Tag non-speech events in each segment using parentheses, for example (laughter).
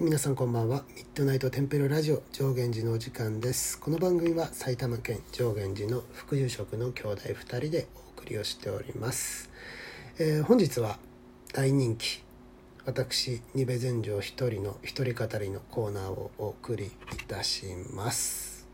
皆さんこんばんは。ミッドナイトテンペロラジオ上源寺のお時間です。この番組は埼玉県上源寺の副住職の兄弟2人でお送りをしております、えー本日は大人気私二部禅城一人の一人語りのコーナーをお送りいたします。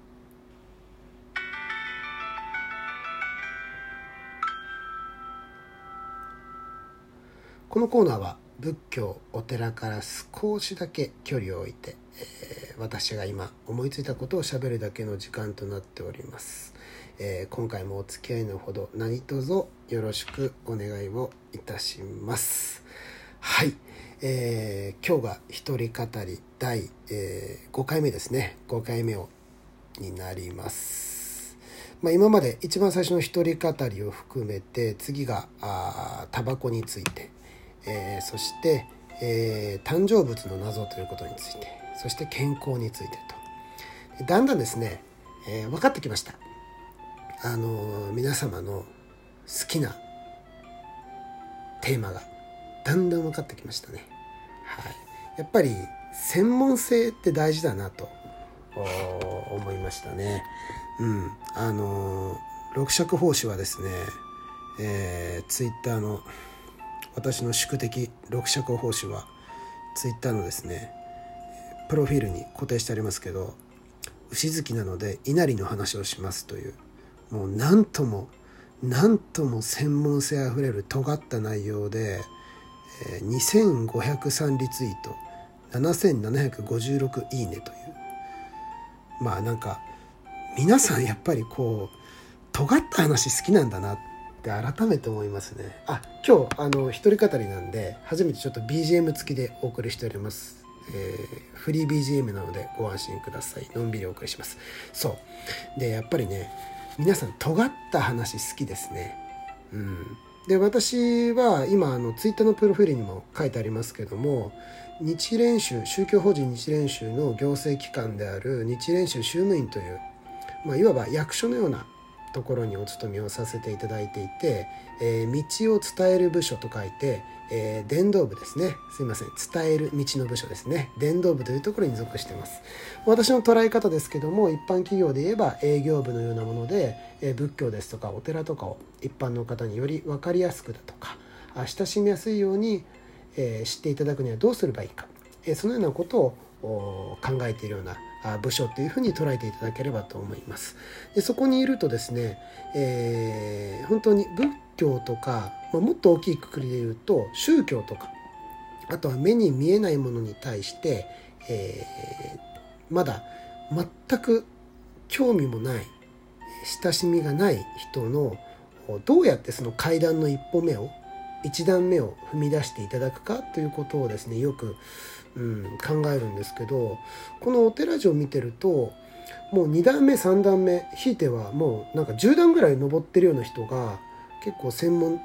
このコーナーは仏教お寺から少しだけ距離を置いて、えー私が今思いついたことをしゃべるだけの時間となっております、えー今回もお付き合いのほど何卒よろしくお願いをいたします。はい、えー今日が一人語り第、え5回目ですね。5回目をになります。まあ、今まで一番最初の一人語りを含めて次があタバコについて、えーそして、えー誕生物の謎ということについてそして健康についてと。だんだんですね、えー分かってきました。あの皆様の好きなテーマがだんだん分かってきましたね。はい。やっぱり専門性って大事だなと思いましたね。うん。あの六尺法師はですねえー、ツイッターの私の宿敵六尺法師はツイッターのですねプロフィールに固定してありますけど牛好きなので稲荷の話をしますというもうなんともなんとも専門性あふれる尖った内容で、えー2503リツイート7756いいねという。まあなんか皆さんやっぱりこう尖った話好きなんだなって改めて思いますね。あ今日あの一人語りなんで初めてちょっと BGM 付きでお送りしております、えーフリー BGM なのでご安心ください。のんびりお送りします。そう。でやっぱりね皆さん尖った話好きですね。うん。で私は今あのツイッターのプロフィールにも書いてありますけども日蓮宗宗教法人日蓮宗の行政機関である日蓮宗宗務員という、まあ、いわば役所のようなところにお勤めをさせていただいていて、えー道を伝える部署と書いて、えー伝道部ですね。すいません。伝える道の部署ですね。伝道部というところに属しています。私の捉え方ですけども一般企業で言えば営業部のようなもので、えー仏教ですとかお寺とかを一般の方により分かりやすくだとかあ親しみやすいように、えー知っていただくにはどうすればいいか、えーそのようなことを考えているような部署というふうに捉えていただければと思います。でそこにいるとですね、えー本当に仏教とか、まあ、もっと大きいくくりで言うと宗教とかあとは目に見えないものに対して、えーまだ全く興味もない親しみがない人のどうやってその階段の一歩目を一段目を踏み出していただくかということをですねよく、うん、考えるんですけどこのお寺城を見てるともう2段目3段目ひいてはもうなんか10段ぐらい登ってるような人が結構専門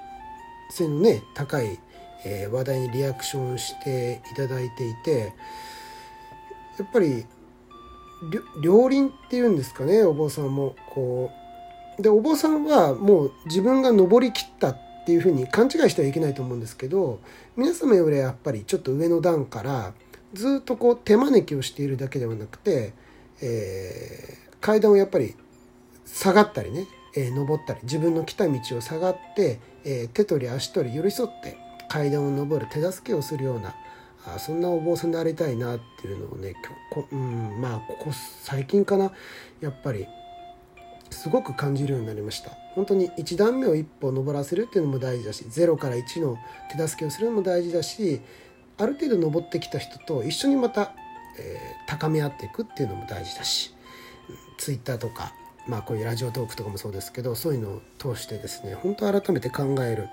性のね高い、えー話題にリアクションしていただいていてやっぱり両輪っていうんですかねお坊さんもこう。でお坊さんはもう自分が登りきったっっていうふうに勘違いしてはいけないと思うんですけど皆様よりやっぱりちょっと上の段からずっとこう手招きをしているだけではなくて、えー階段をやっぱり下がったりね、えー登ったり自分の来た道を下がって、えー手取り足取り寄り添って階段を登る手助けをするようなあそんなお坊さんでありたいなっていうのをねこうんまあここ最近かなやっぱりすごく感じるようになりました。本当に1段目を一歩登らせるっていうのも大事だし0から1の手助けをするのも大事だしある程度登ってきた人と一緒にまた、えー高め合っていくっていうのも大事だしツイッターとかまあこういうラジオトークとかもそうですけどそういうのを通してですね本当改めて考える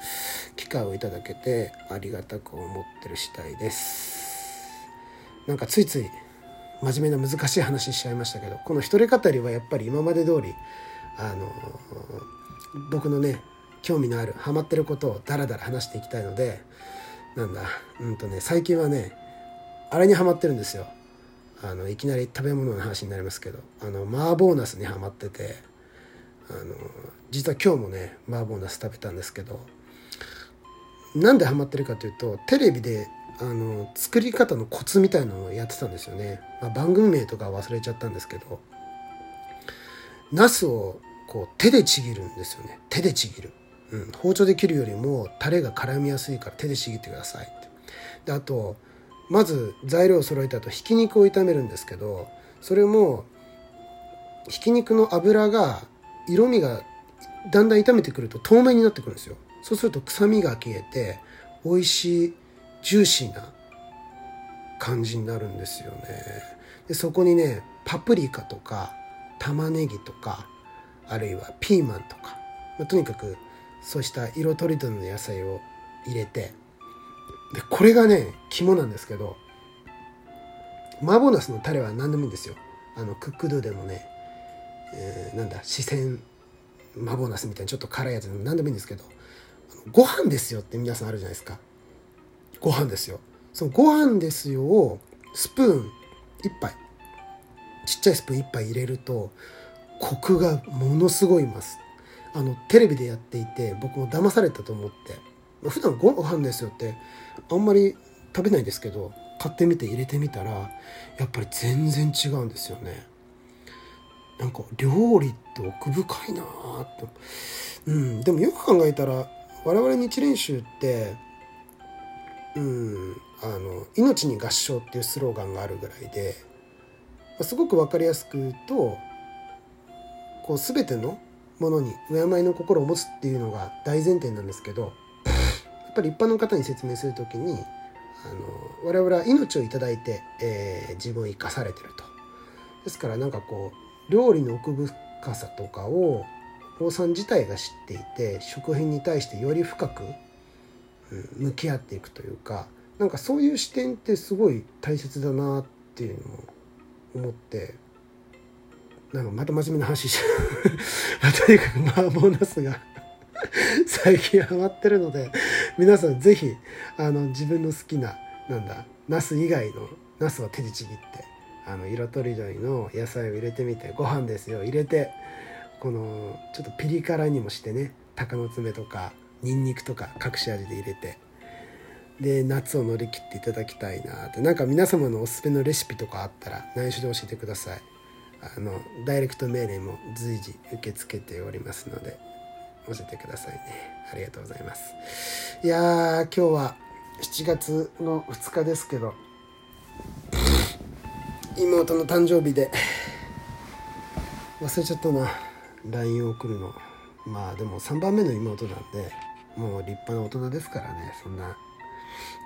機会をいただけてありがたく思ってる次第です。なんかついつい真面目な難しい話しちゃいましたけどこの一人語りはやっぱり今まで通りあの僕のね興味のあるハマってることをダラダラ話していきたいのでなんだうんとね最近はねあれにハマってるんですよ。あのいきなり食べ物の話になりますけどあの麻婆ナスにハマっててあの実は今日もね麻婆ナス食べたんですけどなんでハマってるかというとテレビであの作り方のコツみたいのをやってたんですよね、まあ、番組名とか忘れちゃったんですけどナスをこう手でちぎるんですよね。手でちぎる、うん、包丁で切るよりもタレが絡みやすいから手でちぎってくださいって。であとまず材料を揃えた後ひき肉を炒めるんですけどそれもひき肉の油が色味がだんだん炒めてくると透明になってくるんですよ。そうすると臭みが消えて美味しいジューシーな感じになるんですよね。でそこにねパプリカとか玉ねぎとかあるいはピーマンとか、まあ、とにかくそうした色とりどりの野菜を入れてでこれがね肝なんですけど麻婆ナスのタレは何でもいいんですよ。あのクックドゥでもね、えー、なんだ四川麻婆ナスみたいなちょっと辛いやつでも何でもいいんですけどご飯ですよって皆さんあるじゃないですか。ご飯ですよ。そのご飯ですよをスプーン1杯ちっちゃいスプーン1杯入れるとコクがものすごいます。あのテレビでやっていて僕も騙されたと思って。普段ご飯ですよってあんまり食べないですけど買ってみて入れてみたらやっぱり全然違うんですよね。なんか料理って奥深いなーって。うんでもよく考えたら我々日蓮宗ってうんあの「命に合唱」っていうスローガンがあるぐらいですごく分かりやすく言うとこう全てのものに敬いの心を持つっていうのが大前提なんですけどやっぱり一般の方に説明する時にあの我々は命を頂いて、えー、自分を生かされてると。ですからなんかこう料理の奥深さとかを坊さん自体が知っていて食品に対してより深く、うん、向き合っていくというかなんかそういう視点ってすごい大切だなっていうのを思ってなんかまた真面目な話して (laughs) とにかく麻婆ナスが (laughs) 最近ハマってるので皆さん是非あの自分の好きななんだナス以外のナスを手でちぎってあの色とりどりの野菜を入れてみてご飯ですよ。入れてこのちょっとピリ辛にもしてね鷹の爪とかニンニクとか隠し味で入れてで夏を乗り切っていただきたいなって。なんか皆様のおすすめのレシピとかあったら内緒で教えてください。あのダイレクト命令も随時受け付けておりますので教えてくださいね。ありがとうございます。いやー今日は7月の2日ですけど妹の誕生日で忘れちゃったな。LINE を送るの。まあでも3番目の妹なんでもう立派な大人ですからね。そんな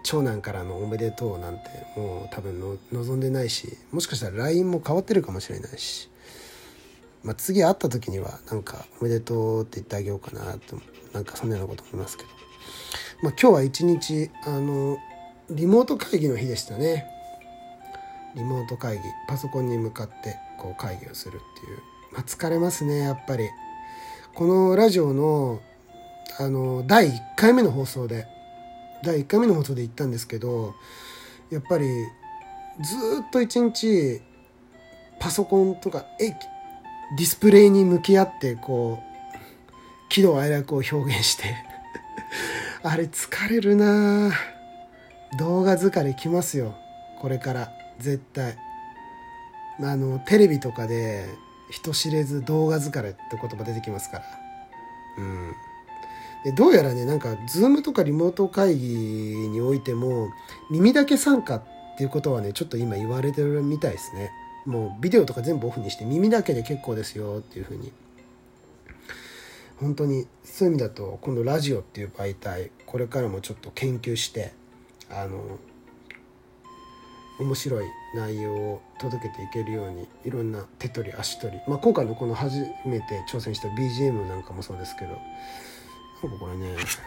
長男からのおめでとうなんてもう多分の望んでないしもしかしたら LINE も変わってるかもしれないし、まあ、次会った時にはなんか「おめでとう」って言ってあげようかなとなんかそんなようなこと思いますけど、まあ、今日は一日あのリモート会議の日でしたね。リモート会議パソコンに向かってこう会議をするっていう、まあ、疲れますねやっぱり。このラジオのあの第1回目の放送で第1回目の放送で言ったんですけどやっぱりずっと一日パソコンとかえディスプレイに向き合ってこう喜怒哀楽を表現して (laughs) あれ疲れるな動画疲れきますよ。これから絶対。あのテレビとかで人知れず動画疲れって言葉出てきますから。うん。どうやらねなんか Zoom とかリモート会議においても耳だけ参加っていうことはねちょっと今言われてるみたいですね。もうビデオとか全部オフにして耳だけで結構ですよっていうふうに。本当にそういう意味だとこのラジオっていう媒体これからもちょっと研究してあの面白い内容を届けていけるようにいろんな手取り足取り、まあ、今回のこの初めて挑戦した BGM なんかもそうですけどなんかこれね。す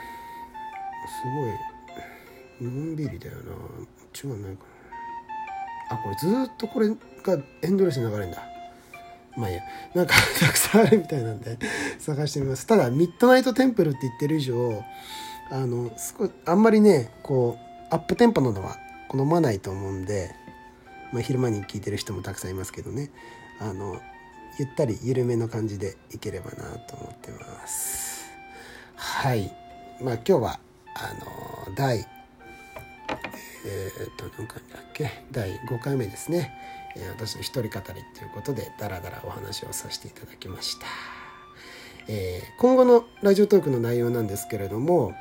ごい。のんびりだよな。違うないかな。あこれずっとこれがエンドレスに流れるんだ。まあいいや。なんか (laughs) たくさんあるみたいなんで探してみます。ただミッドナイトテンプルって言ってる以上あの少しあんまりねこうアップテンポなのは好まないと思うんで、まあ、昼間に聞いてる人もたくさんいますけどね。あのゆったり緩めの感じでいければなと思ってます。はい。まあ今日はあの第、えー、っと何回だっけ？第5回目ですね、え、私の一人語りということでダラダラお話をさせていただきました、えー、今後のラジオトークの内容なんですけれども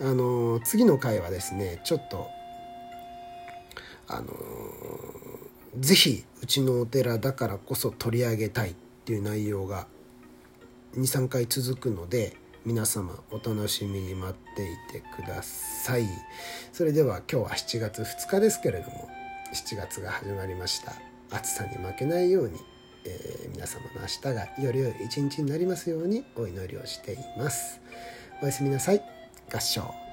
あの次の回はですねちょっとあの是非うちのお寺だからこそ取り上げたいっていう内容が23回続くので皆様お楽しみに待っていてください。それでは今日は7月2日ですけれども7月が始まりました。暑さに負けないように、えー、皆様の明日がより良い一日になりますようにお祈りをしています。おやすみなさい。合唱。